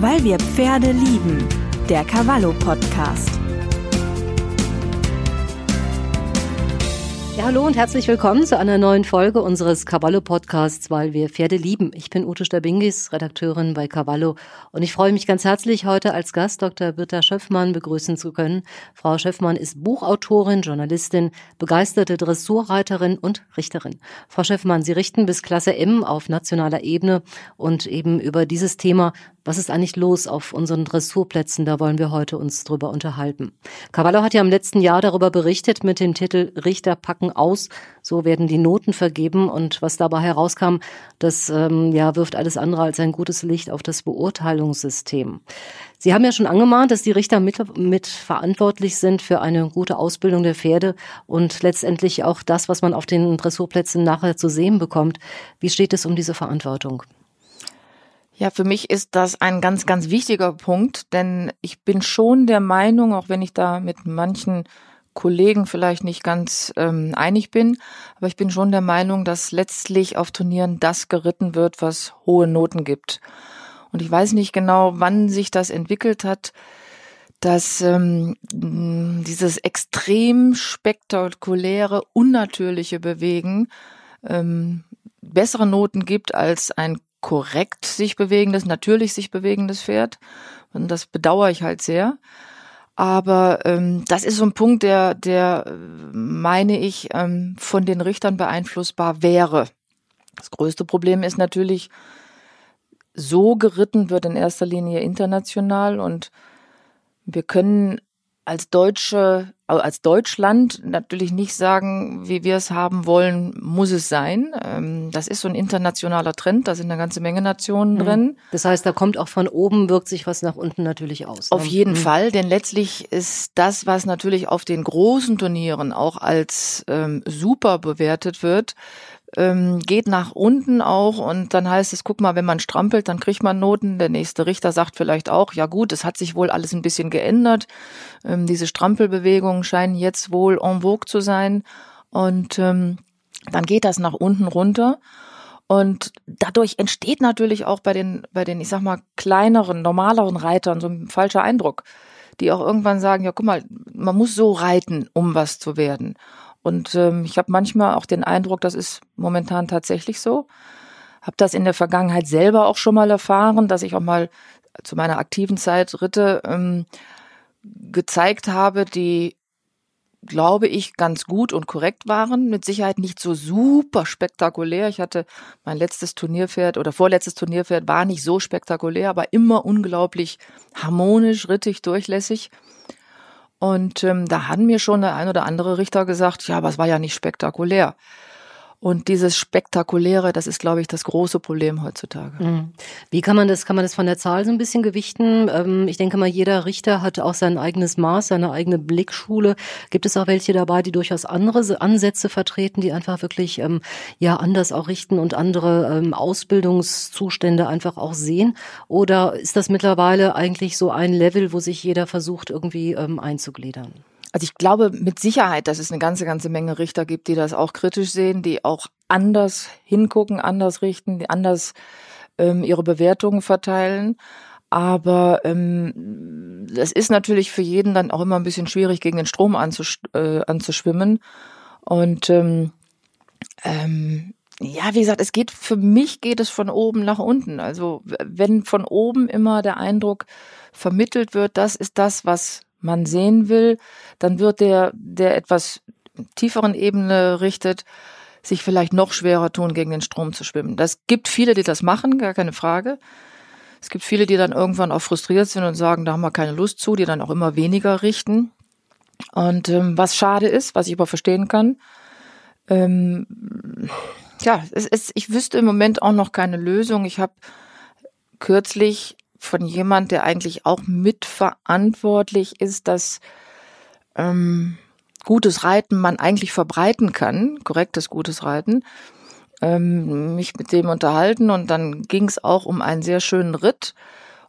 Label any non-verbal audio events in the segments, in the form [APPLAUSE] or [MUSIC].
Weil wir Pferde lieben. Der Cavallo Podcast. Ja, hallo und herzlich willkommen zu einer neuen Folge unseres Cavallo Podcasts, weil wir Pferde lieben. Ich bin Ute Stabingis, Redakteurin bei Cavallo und ich freue mich ganz herzlich, heute als Gast Dr. Birta Schöffmann begrüßen zu können. Frau Schöffmann ist Buchautorin, Journalistin, begeisterte Dressurreiterin und Richterin. Frau Schöffmann, Sie richten bis Klasse M auf nationaler Ebene und eben über dieses Thema was ist eigentlich los auf unseren Dressurplätzen? Da wollen wir heute uns drüber unterhalten. Cavallo hat ja im letzten Jahr darüber berichtet mit dem Titel Richter packen aus. So werden die Noten vergeben. Und was dabei herauskam, das ähm, ja, wirft alles andere als ein gutes Licht auf das Beurteilungssystem. Sie haben ja schon angemahnt, dass die Richter mit, mit verantwortlich sind für eine gute Ausbildung der Pferde und letztendlich auch das, was man auf den Dressurplätzen nachher zu sehen bekommt. Wie steht es um diese Verantwortung? Ja, für mich ist das ein ganz, ganz wichtiger Punkt, denn ich bin schon der Meinung, auch wenn ich da mit manchen Kollegen vielleicht nicht ganz ähm, einig bin, aber ich bin schon der Meinung, dass letztlich auf Turnieren das geritten wird, was hohe Noten gibt. Und ich weiß nicht genau, wann sich das entwickelt hat, dass ähm, dieses extrem spektakuläre, unnatürliche Bewegen ähm, bessere Noten gibt als ein korrekt sich bewegendes, natürlich sich bewegendes Pferd. Und das bedauere ich halt sehr. Aber ähm, das ist so ein Punkt, der, der meine ich, ähm, von den Richtern beeinflussbar wäre. Das größte Problem ist natürlich, so geritten wird in erster Linie international und wir können als Deutsche, als Deutschland natürlich nicht sagen, wie wir es haben wollen, muss es sein. Ähm, das ist so ein internationaler Trend, da sind eine ganze Menge Nationen mhm. drin. Das heißt, da kommt auch von oben, wirkt sich was nach unten natürlich aus. Ne? Auf jeden mhm. Fall, denn letztlich ist das, was natürlich auf den großen Turnieren auch als ähm, super bewertet wird, ähm, geht nach unten auch und dann heißt es, guck mal, wenn man strampelt, dann kriegt man Noten. Der nächste Richter sagt vielleicht auch, ja gut, es hat sich wohl alles ein bisschen geändert. Ähm, diese Strampelbewegungen scheinen jetzt wohl en vogue zu sein und ähm, dann geht das nach unten runter. Und dadurch entsteht natürlich auch bei den, bei den, ich sag mal, kleineren, normaleren Reitern so ein falscher Eindruck, die auch irgendwann sagen, ja, guck mal, man muss so reiten, um was zu werden. Und ähm, ich habe manchmal auch den Eindruck, das ist momentan tatsächlich so. Habe das in der Vergangenheit selber auch schon mal erfahren, dass ich auch mal zu meiner aktiven Zeit Ritte ähm, gezeigt habe, die glaube ich, ganz gut und korrekt waren. Mit Sicherheit nicht so super spektakulär. Ich hatte mein letztes Turnierpferd oder vorletztes Turnierpferd war nicht so spektakulär, aber immer unglaublich harmonisch, rittig, durchlässig. Und ähm, da haben mir schon der ein oder andere Richter gesagt, ja, aber es war ja nicht spektakulär. Und dieses Spektakuläre, das ist, glaube ich, das große Problem heutzutage. Mhm. Wie kann man das, kann man das von der Zahl so ein bisschen gewichten? Ähm, ich denke mal, jeder Richter hat auch sein eigenes Maß, seine eigene Blickschule. Gibt es auch welche dabei, die durchaus andere Ansätze vertreten, die einfach wirklich ähm, ja anders auch richten und andere ähm, Ausbildungszustände einfach auch sehen? Oder ist das mittlerweile eigentlich so ein Level, wo sich jeder versucht, irgendwie einzugliedern? Also ich glaube mit Sicherheit, dass es eine ganze, ganze Menge Richter gibt, die das auch kritisch sehen, die auch anders hingucken, anders richten, die anders ähm, ihre Bewertungen verteilen. Aber ähm, es ist natürlich für jeden dann auch immer ein bisschen schwierig, gegen den Strom anzusch äh, anzuschwimmen. Und ähm, ähm, ja, wie gesagt, es geht für mich geht es von oben nach unten. Also wenn von oben immer der Eindruck vermittelt wird, das ist das, was man sehen will, dann wird der, der etwas tieferen Ebene richtet, sich vielleicht noch schwerer tun, gegen den Strom zu schwimmen. Das gibt viele, die das machen, gar keine Frage. Es gibt viele, die dann irgendwann auch frustriert sind und sagen, da haben wir keine Lust zu, die dann auch immer weniger richten. Und ähm, was schade ist, was ich aber verstehen kann, ähm, ja, es ist, ich wüsste im Moment auch noch keine Lösung. Ich habe kürzlich von jemand, der eigentlich auch mitverantwortlich ist, dass ähm, gutes Reiten man eigentlich verbreiten kann, korrektes gutes Reiten, ähm, mich mit dem unterhalten und dann ging es auch um einen sehr schönen Ritt.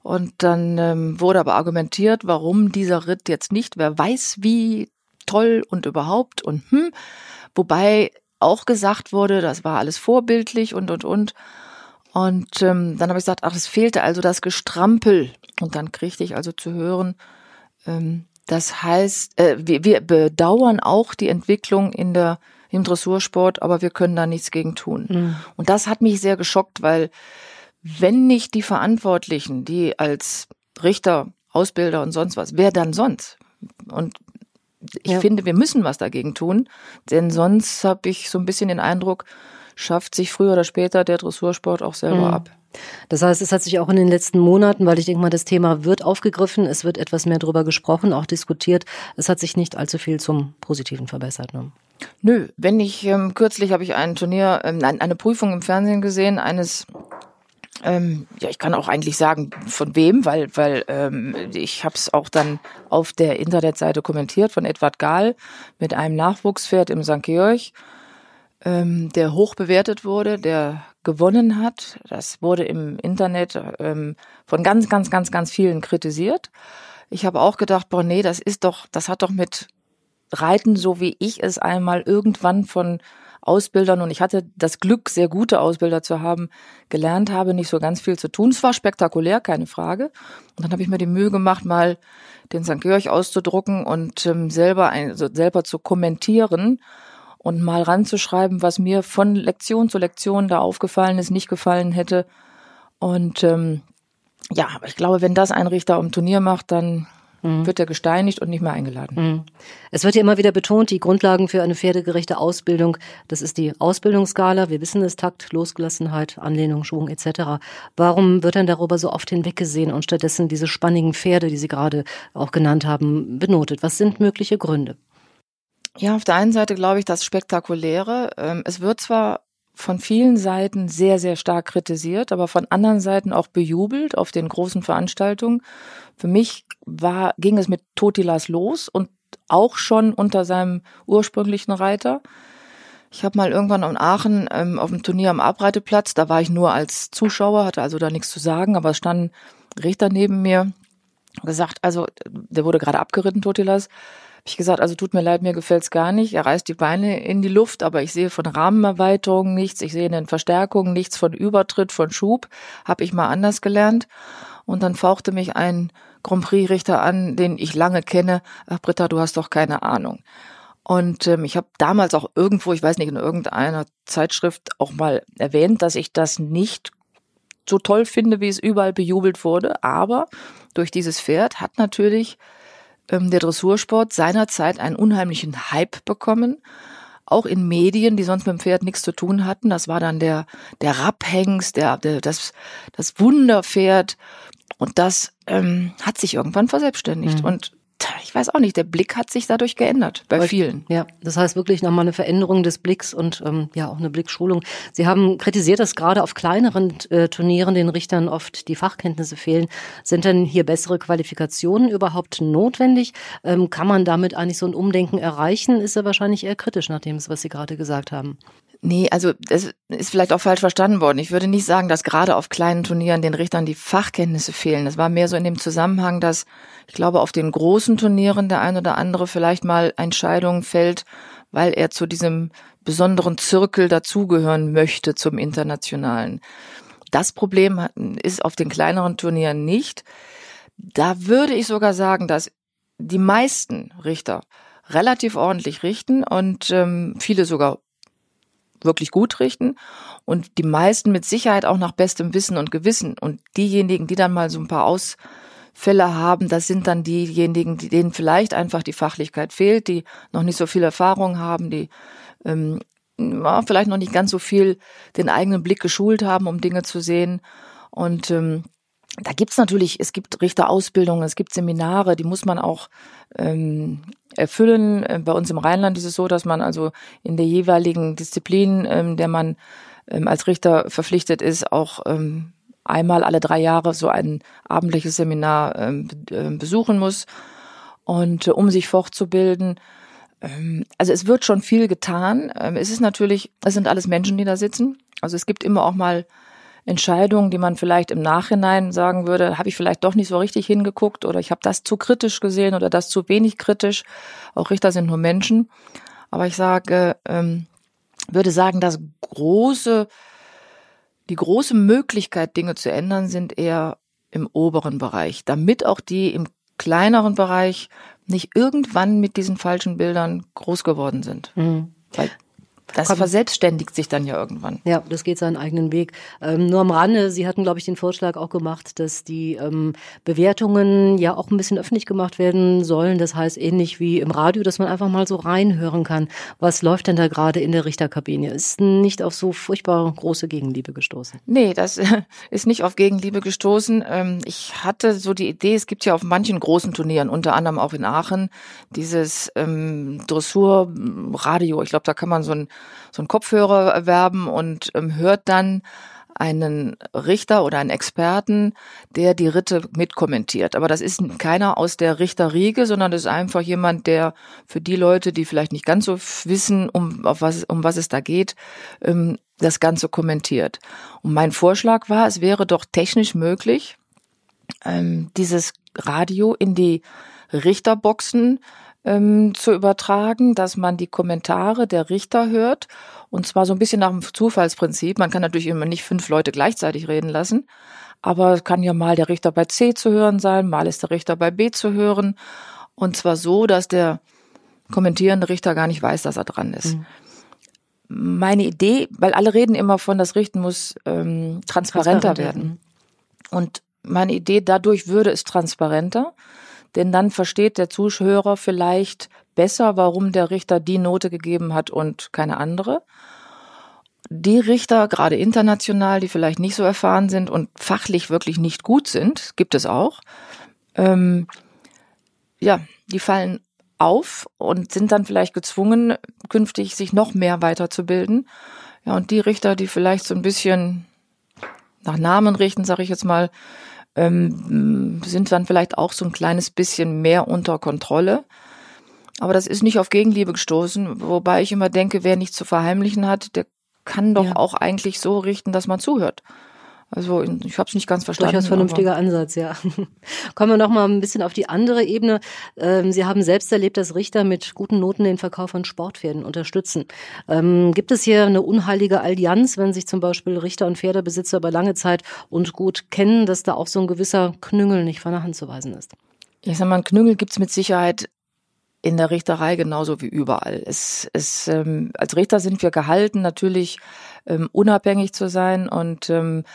Und dann ähm, wurde aber argumentiert, warum dieser Ritt jetzt nicht, wer weiß wie toll und überhaupt und hm, wobei auch gesagt wurde, das war alles vorbildlich und und und. Und ähm, dann habe ich gesagt, ach, es fehlte also das Gestrampel. Und dann kriegte ich also zu hören, ähm, das heißt, äh, wir, wir bedauern auch die Entwicklung in der im Dressursport, aber wir können da nichts gegen tun. Mhm. Und das hat mich sehr geschockt, weil wenn nicht die Verantwortlichen, die als Richter, Ausbilder und sonst was, wer dann sonst? Und ich ja. finde, wir müssen was dagegen tun, denn sonst habe ich so ein bisschen den Eindruck, schafft sich früher oder später der Dressursport auch selber mhm. ab. Das heißt, es hat sich auch in den letzten Monaten, weil ich denke mal, das Thema wird aufgegriffen, es wird etwas mehr darüber gesprochen, auch diskutiert. Es hat sich nicht allzu viel zum Positiven verbessert. Ne? Nö, wenn ich ähm, kürzlich habe ich ein Turnier, ähm, eine Prüfung im Fernsehen gesehen eines ähm, ja, ich kann auch eigentlich sagen, von wem, weil, weil ähm, ich habe es auch dann auf der Internetseite kommentiert von Edward Gahl mit einem Nachwuchspferd im St. Georg, ähm, der hoch bewertet wurde, der gewonnen hat. Das wurde im Internet ähm, von ganz, ganz, ganz, ganz vielen kritisiert. Ich habe auch gedacht, boah, nee, das ist doch, das hat doch mit Reiten, so wie ich es einmal irgendwann von Ausbildern und ich hatte das Glück, sehr gute Ausbilder zu haben, gelernt habe, nicht so ganz viel zu tun. Es war spektakulär, keine Frage. Und dann habe ich mir die Mühe gemacht, mal den St. Georg auszudrucken und ähm, selber, ein, also selber zu kommentieren und mal ranzuschreiben, was mir von Lektion zu Lektion da aufgefallen ist, nicht gefallen hätte. Und ähm, ja, aber ich glaube, wenn das ein Richter am Turnier macht, dann mhm. wird er gesteinigt und nicht mehr eingeladen. Mhm. Es wird ja immer wieder betont, die Grundlagen für eine pferdegerechte Ausbildung, das ist die Ausbildungsskala. Wir wissen es, Takt, Losgelassenheit, Anlehnung, Schwung etc. Warum wird dann darüber so oft hinweggesehen und stattdessen diese spannigen Pferde, die Sie gerade auch genannt haben, benotet? Was sind mögliche Gründe? Ja, auf der einen Seite glaube ich das Spektakuläre. Ähm, es wird zwar von vielen Seiten sehr, sehr stark kritisiert, aber von anderen Seiten auch bejubelt auf den großen Veranstaltungen. Für mich war, ging es mit Totilas los und auch schon unter seinem ursprünglichen Reiter. Ich habe mal irgendwann in Aachen ähm, auf dem Turnier am Abreiteplatz, da war ich nur als Zuschauer, hatte also da nichts zu sagen, aber es stand ein Richter neben mir, gesagt, also der wurde gerade abgeritten, Totilas, ich gesagt, also tut mir leid, mir gefällt's gar nicht. Er reißt die Beine in die Luft, aber ich sehe von Rahmenerweiterungen nichts, ich sehe in den Verstärkungen nichts von Übertritt, von Schub. Habe ich mal anders gelernt. Und dann fauchte mich ein Grand Prix-Richter an, den ich lange kenne. Ach, Britta, du hast doch keine Ahnung. Und ähm, ich habe damals auch irgendwo, ich weiß nicht, in irgendeiner Zeitschrift auch mal erwähnt, dass ich das nicht so toll finde, wie es überall bejubelt wurde. Aber durch dieses Pferd hat natürlich ähm, der Dressursport seinerzeit einen unheimlichen Hype bekommen. Auch in Medien, die sonst mit dem Pferd nichts zu tun hatten. Das war dann der, der Rapphengst, der, der, das, das Wunderpferd. Und das ähm, hat sich irgendwann verselbstständigt. Mhm. Und ich weiß auch nicht, der Blick hat sich dadurch geändert bei vielen. Ja, das heißt wirklich nochmal eine Veränderung des Blicks und ähm, ja auch eine Blickschulung. Sie haben kritisiert, dass gerade auf kleineren äh, Turnieren den Richtern oft die Fachkenntnisse fehlen. Sind denn hier bessere Qualifikationen überhaupt notwendig? Ähm, kann man damit eigentlich so ein Umdenken erreichen? Ist er wahrscheinlich eher kritisch nach dem, was Sie gerade gesagt haben. Nee, also das ist vielleicht auch falsch verstanden worden. Ich würde nicht sagen, dass gerade auf kleinen Turnieren den Richtern die Fachkenntnisse fehlen. Das war mehr so in dem Zusammenhang, dass ich glaube, auf den großen Turnieren der ein oder andere vielleicht mal Entscheidungen fällt, weil er zu diesem besonderen Zirkel dazugehören möchte zum internationalen. Das Problem ist auf den kleineren Turnieren nicht. Da würde ich sogar sagen, dass die meisten Richter relativ ordentlich richten und ähm, viele sogar wirklich gut richten und die meisten mit Sicherheit auch nach bestem Wissen und Gewissen. Und diejenigen, die dann mal so ein paar Ausfälle haben, das sind dann diejenigen, denen vielleicht einfach die Fachlichkeit fehlt, die noch nicht so viel Erfahrung haben, die ähm, vielleicht noch nicht ganz so viel den eigenen Blick geschult haben, um Dinge zu sehen. Und ähm, da gibt's natürlich, es gibt Richterausbildungen, es gibt Seminare, die muss man auch ähm, erfüllen. Äh, bei uns im Rheinland ist es so, dass man also in der jeweiligen Disziplin, ähm, der man ähm, als Richter verpflichtet ist, auch ähm, einmal alle drei Jahre so ein abendliches Seminar ähm, äh, besuchen muss. Und äh, um sich fortzubilden, ähm, also es wird schon viel getan. Ähm, es ist natürlich, es sind alles Menschen, die da sitzen. Also es gibt immer auch mal Entscheidungen, die man vielleicht im Nachhinein sagen würde, habe ich vielleicht doch nicht so richtig hingeguckt oder ich habe das zu kritisch gesehen oder das zu wenig kritisch. Auch Richter sind nur Menschen. Aber ich sage, ähm, würde sagen, das große Die große Möglichkeit, Dinge zu ändern, sind eher im oberen Bereich, damit auch die im kleineren Bereich nicht irgendwann mit diesen falschen Bildern groß geworden sind. Mhm. Weil das Komm. verselbstständigt sich dann ja irgendwann. Ja, das geht seinen eigenen Weg. Ähm, nur am Rande, Sie hatten, glaube ich, den Vorschlag auch gemacht, dass die ähm, Bewertungen ja auch ein bisschen öffentlich gemacht werden sollen. Das heißt, ähnlich wie im Radio, dass man einfach mal so reinhören kann, was läuft denn da gerade in der Richterkabine. Ist nicht auf so furchtbar große Gegenliebe gestoßen. Nee, das [LAUGHS] ist nicht auf Gegenliebe gestoßen. Ähm, ich hatte so die Idee, es gibt ja auf manchen großen Turnieren, unter anderem auch in Aachen, dieses ähm, Dressurradio. Ich glaube, da kann man so ein so einen Kopfhörer erwerben und ähm, hört dann einen Richter oder einen Experten, der die Ritte mitkommentiert. Aber das ist keiner aus der Richterriege, sondern das ist einfach jemand, der für die Leute, die vielleicht nicht ganz so wissen, um, auf was, um was es da geht, ähm, das Ganze kommentiert. Und mein Vorschlag war, es wäre doch technisch möglich, ähm, dieses Radio in die Richterboxen ähm, zu übertragen, dass man die Kommentare der Richter hört und zwar so ein bisschen nach dem Zufallsprinzip. Man kann natürlich immer nicht fünf Leute gleichzeitig reden lassen, aber es kann ja mal der Richter bei C zu hören sein, mal ist der Richter bei B zu hören und zwar so, dass der kommentierende Richter gar nicht weiß, dass er dran ist. Mhm. Meine Idee, weil alle reden immer von, das Richten muss ähm, transparenter Transparent, werden. Und meine Idee, dadurch würde es transparenter denn dann versteht der Zuhörer vielleicht besser, warum der Richter die Note gegeben hat und keine andere. Die Richter, gerade international, die vielleicht nicht so erfahren sind und fachlich wirklich nicht gut sind, gibt es auch, ähm, ja, die fallen auf und sind dann vielleicht gezwungen, künftig sich noch mehr weiterzubilden. Ja, und die Richter, die vielleicht so ein bisschen nach Namen richten, sage ich jetzt mal, ähm, sind dann vielleicht auch so ein kleines bisschen mehr unter Kontrolle. Aber das ist nicht auf Gegenliebe gestoßen, wobei ich immer denke, wer nichts zu verheimlichen hat, der kann doch ja. auch eigentlich so richten, dass man zuhört. Also ich habe es nicht ganz verstanden. Durchaus vernünftiger Ansatz, ja. [LAUGHS] Kommen wir noch mal ein bisschen auf die andere Ebene. Ähm, Sie haben selbst erlebt, dass Richter mit guten Noten den Verkauf von Sportpferden unterstützen. Ähm, gibt es hier eine unheilige Allianz, wenn sich zum Beispiel Richter und Pferdebesitzer über lange Zeit und gut kennen, dass da auch so ein gewisser Knüngel nicht von der Hand zu weisen ist? Ich sag mal, ein Knüngel gibt's mit Sicherheit in der Richterei genauso wie überall. Es, es, ähm, als Richter sind wir gehalten, natürlich ähm, unabhängig zu sein und ähm,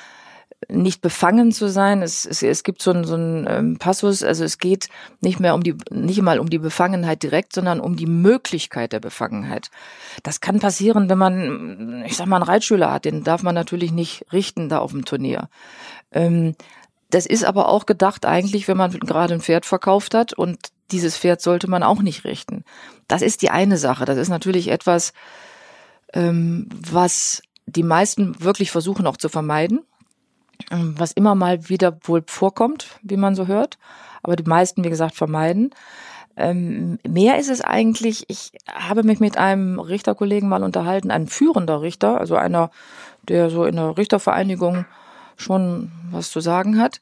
nicht befangen zu sein. Es, es, es gibt so einen, so einen ähm, Passus, also es geht nicht mehr um die, nicht mal um die Befangenheit direkt, sondern um die Möglichkeit der Befangenheit. Das kann passieren, wenn man, ich sag mal, einen Reitschüler hat, den darf man natürlich nicht richten da auf dem Turnier. Ähm, das ist aber auch gedacht eigentlich, wenn man gerade ein Pferd verkauft hat und dieses Pferd sollte man auch nicht richten. Das ist die eine Sache. Das ist natürlich etwas, ähm, was die meisten wirklich versuchen auch zu vermeiden. Ähm, was immer mal wieder wohl vorkommt, wie man so hört, aber die meisten, wie gesagt, vermeiden. Ähm, mehr ist es eigentlich, ich habe mich mit einem Richterkollegen mal unterhalten, ein führender Richter, also einer, der so in der Richtervereinigung schon was zu sagen hat.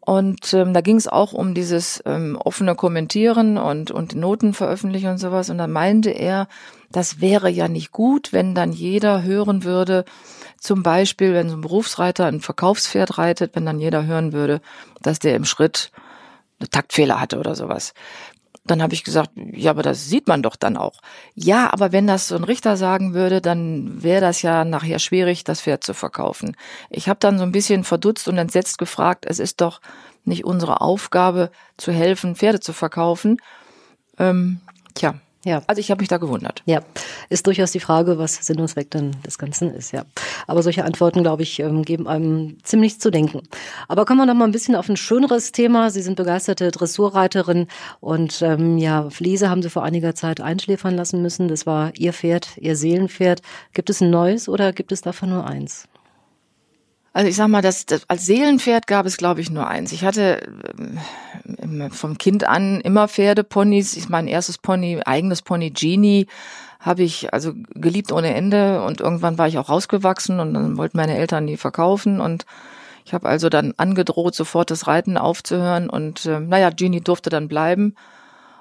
Und ähm, da ging es auch um dieses ähm, offene Kommentieren und, und Noten veröffentlichen und sowas. Und da meinte er, das wäre ja nicht gut, wenn dann jeder hören würde, zum Beispiel, wenn so ein Berufsreiter ein Verkaufspferd reitet, wenn dann jeder hören würde, dass der im Schritt eine Taktfehler hatte oder sowas. Dann habe ich gesagt, ja, aber das sieht man doch dann auch. Ja, aber wenn das so ein Richter sagen würde, dann wäre das ja nachher schwierig, das Pferd zu verkaufen. Ich habe dann so ein bisschen verdutzt und entsetzt gefragt, es ist doch nicht unsere Aufgabe zu helfen, Pferde zu verkaufen. Ähm, tja, ja. Also ich habe mich da gewundert. Ja, ist durchaus die Frage, was Sinn und Zweck denn des Ganzen ist, ja. Aber solche Antworten, glaube ich, ähm, geben einem ziemlich zu denken. Aber kommen wir noch mal ein bisschen auf ein schöneres Thema. Sie sind begeisterte Dressurreiterin und ähm, ja, Fliese haben Sie vor einiger Zeit einschläfern lassen müssen. Das war Ihr Pferd, Ihr Seelenpferd. Gibt es ein neues oder gibt es davon nur eins? Also ich sag mal, das, das als Seelenpferd gab es, glaube ich, nur eins. Ich hatte ähm, vom Kind an immer Pferdeponys. Ich mein erstes Pony, eigenes Pony Genie, habe ich also geliebt ohne Ende und irgendwann war ich auch rausgewachsen und dann wollten meine Eltern die verkaufen und ich habe also dann angedroht, sofort das Reiten aufzuhören und äh, naja, Genie durfte dann bleiben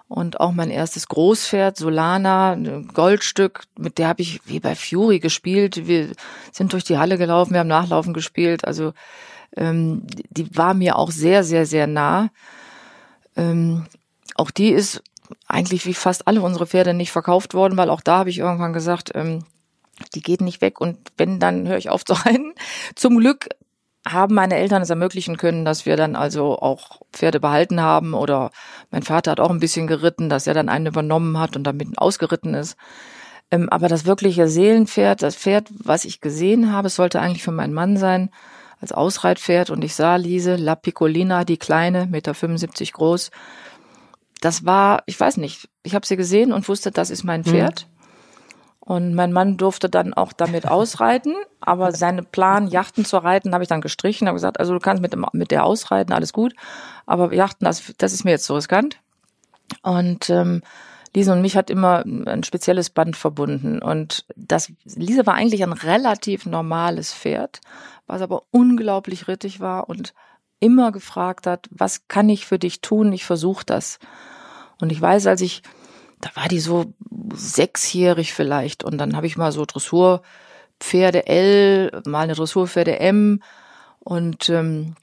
und auch mein erstes Großpferd, Solana, Goldstück, mit der habe ich wie bei Fury gespielt. Wir sind durch die Halle gelaufen, wir haben Nachlaufen gespielt. Also ähm, die war mir auch sehr, sehr, sehr nah. Ähm, auch die ist eigentlich wie fast alle unsere Pferde nicht verkauft worden, weil auch da habe ich irgendwann gesagt, ähm, die geht nicht weg und wenn, dann höre ich auf zu reiten. [LAUGHS] Zum Glück haben meine Eltern es ermöglichen können, dass wir dann also auch Pferde behalten haben oder mein Vater hat auch ein bisschen geritten, dass er dann einen übernommen hat und damit ausgeritten ist. Ähm, aber das wirkliche Seelenpferd, das Pferd, was ich gesehen habe, sollte eigentlich für meinen Mann sein, als Ausreitpferd und ich sah Lise, La Piccolina, die kleine, Meter 75 groß. Das war, ich weiß nicht, ich habe sie gesehen und wusste, das ist mein mhm. Pferd. Mhm. Und mein Mann durfte dann auch damit [LAUGHS] ausreiten, aber seine Plan, Yachten zu reiten, habe ich dann gestrichen, habe gesagt, also du kannst mit, dem, mit der ausreiten, alles gut, aber Yachten, das, das ist mir jetzt so riskant. Und ähm, Lise und mich hat immer ein spezielles Band verbunden. Und das, Lise war eigentlich ein relativ normales Pferd, was aber unglaublich rittig war und immer gefragt hat, was kann ich für dich tun? Ich versuche das. Und ich weiß, als ich da war die so sechsjährig vielleicht und dann habe ich mal so Dressurpferde L, mal eine Dressurpferde M und ähm,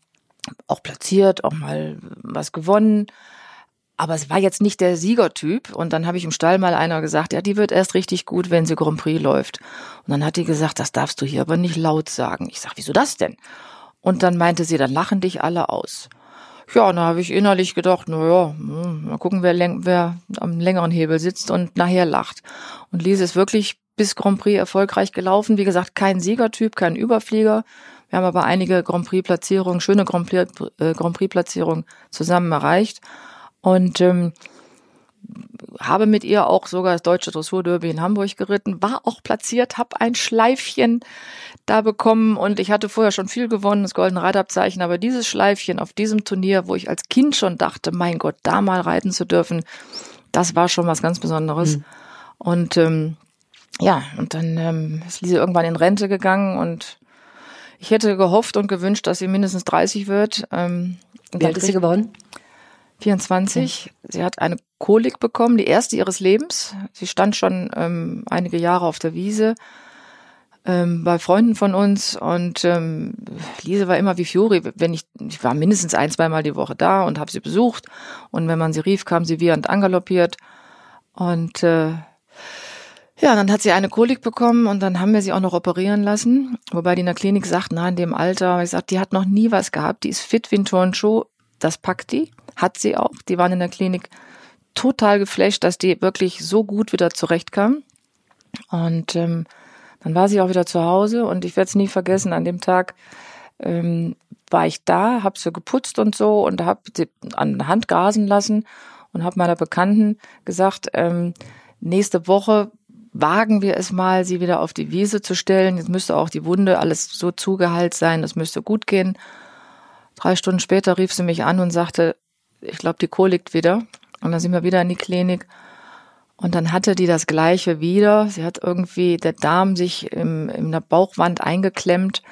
auch platziert, auch mal was gewonnen. Aber es war jetzt nicht der Siegertyp. Und dann habe ich im Stall mal einer gesagt, ja, die wird erst richtig gut, wenn sie Grand Prix läuft. Und dann hat die gesagt, das darfst du hier aber nicht laut sagen. Ich sag, wieso das denn? Und dann meinte sie, dann lachen dich alle aus. Ja, da habe ich innerlich gedacht, na ja, hm, mal gucken, wer, wer am längeren Hebel sitzt und nachher lacht. Und Lise ist wirklich bis Grand Prix erfolgreich gelaufen. Wie gesagt, kein Siegertyp, kein Überflieger. Wir haben aber einige Grand Prix-Platzierungen, schöne Grand Prix-Platzierungen zusammen erreicht. Und ähm, habe mit ihr auch sogar das deutsche Dressurderby in Hamburg geritten, war auch platziert, habe ein Schleifchen da bekommen und ich hatte vorher schon viel gewonnen, das goldene Reitabzeichen, aber dieses Schleifchen auf diesem Turnier, wo ich als Kind schon dachte, mein Gott, da mal reiten zu dürfen, das war schon was ganz Besonderes. Mhm. Und ähm, ja, und dann ähm, ist Lise irgendwann in Rente gegangen und ich hätte gehofft und gewünscht, dass sie mindestens 30 wird. Ähm, Wie alt ist sie geworden? 24. Mhm. Sie hat eine Kolik bekommen, die erste ihres Lebens. Sie stand schon ähm, einige Jahre auf der Wiese ähm, bei Freunden von uns und ähm, Lise war immer wie Fiori, wenn ich, ich war mindestens ein, zweimal die Woche da und habe sie besucht. Und wenn man sie rief, kam sie wiehernd angaloppiert. Und äh, ja, dann hat sie eine Kolik bekommen und dann haben wir sie auch noch operieren lassen, wobei die in der Klinik sagt, na, in dem Alter, ich sag, die hat noch nie was gehabt, die ist fit wie ein Turnschuh, das packt die, hat sie auch, die waren in der Klinik total geflasht, dass die wirklich so gut wieder zurechtkam und ähm, dann war sie auch wieder zu Hause und ich werde es nie vergessen, an dem Tag ähm, war ich da, habe sie geputzt und so und habe sie an der Hand gasen lassen und habe meiner Bekannten gesagt, ähm, nächste Woche wagen wir es mal, sie wieder auf die Wiese zu stellen. Jetzt müsste auch die Wunde alles so zugeheilt sein, das müsste gut gehen. Drei Stunden später rief sie mich an und sagte, ich glaube, die Kohl liegt wieder. Und dann sind wir wieder in die Klinik. Und dann hatte die das Gleiche wieder. Sie hat irgendwie der Darm sich im, in der Bauchwand eingeklemmt.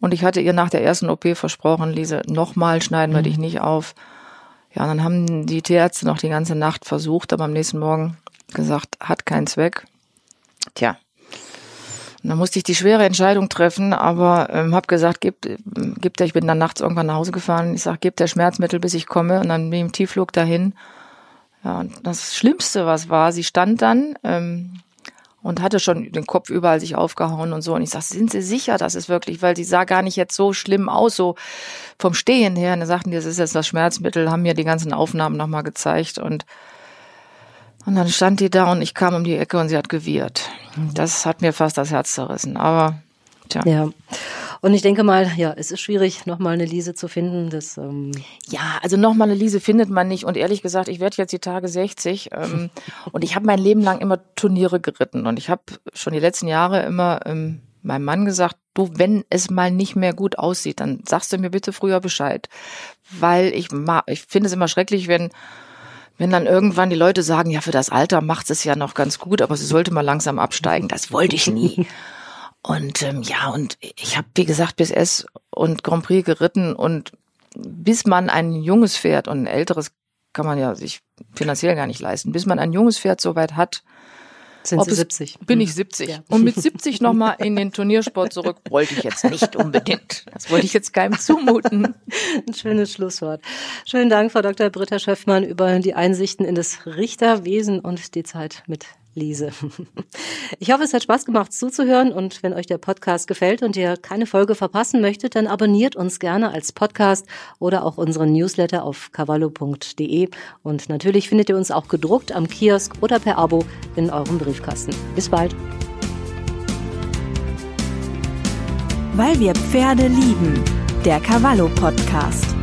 Und ich hatte ihr nach der ersten OP versprochen, Lise, nochmal schneiden wir mhm. dich nicht auf. Ja, dann haben die Tierärzte noch die ganze Nacht versucht, aber am nächsten Morgen gesagt, hat keinen Zweck. Tja. Und dann musste ich die schwere Entscheidung treffen, aber ähm, habe gesagt, gibt, gibt der, ich bin dann nachts irgendwann nach Hause gefahren, ich sag, gibt der Schmerzmittel, bis ich komme. Und dann bin ich im Tiefflug dahin ja, und das Schlimmste, was war, sie stand dann ähm, und hatte schon den Kopf überall sich aufgehauen und so. Und ich sag, sind Sie sicher, dass es wirklich, weil sie sah gar nicht jetzt so schlimm aus, so vom Stehen her. Und dann sagten die, das ist jetzt das Schmerzmittel, haben mir die ganzen Aufnahmen nochmal gezeigt und und dann stand die da und ich kam um die Ecke und sie hat gewirrt. Das hat mir fast das Herz zerrissen. Aber tja. Ja. Und ich denke mal, ja, es ist schwierig, nochmal eine Lise zu finden. Das, ähm ja, also nochmal eine Lise findet man nicht. Und ehrlich gesagt, ich werde jetzt die Tage 60 ähm, [LAUGHS] und ich habe mein Leben lang immer Turniere geritten. Und ich habe schon die letzten Jahre immer ähm, meinem Mann gesagt, du, wenn es mal nicht mehr gut aussieht, dann sagst du mir bitte früher Bescheid. Weil ich, ich finde es immer schrecklich, wenn wenn dann irgendwann die Leute sagen, ja, für das Alter macht es ja noch ganz gut, aber sie sollte mal langsam absteigen. Das wollte ich nie. [LAUGHS] Und ähm, ja, und ich habe, wie gesagt, bis S und Grand Prix geritten und bis man ein junges Pferd und ein älteres kann man ja sich finanziell gar nicht leisten. Bis man ein junges Pferd soweit hat, sind Ob Sie es- 70? bin ich 70. Ja. Und mit 70 nochmal in den Turniersport zurück, wollte ich jetzt nicht unbedingt. Das wollte ich jetzt keinem zumuten. [LAUGHS] Ein schönes Schlusswort. Schönen Dank, Frau Dr. Britta Schöffmann, über die Einsichten in das Richterwesen und die Zeit mit Lise. Ich hoffe, es hat Spaß gemacht zuzuhören und wenn euch der Podcast gefällt und ihr keine Folge verpassen möchtet, dann abonniert uns gerne als Podcast oder auch unseren Newsletter auf cavallo.de und natürlich findet ihr uns auch gedruckt am Kiosk oder per Abo in eurem Briefkasten. Bis bald. Weil wir Pferde lieben. Der Cavallo Podcast.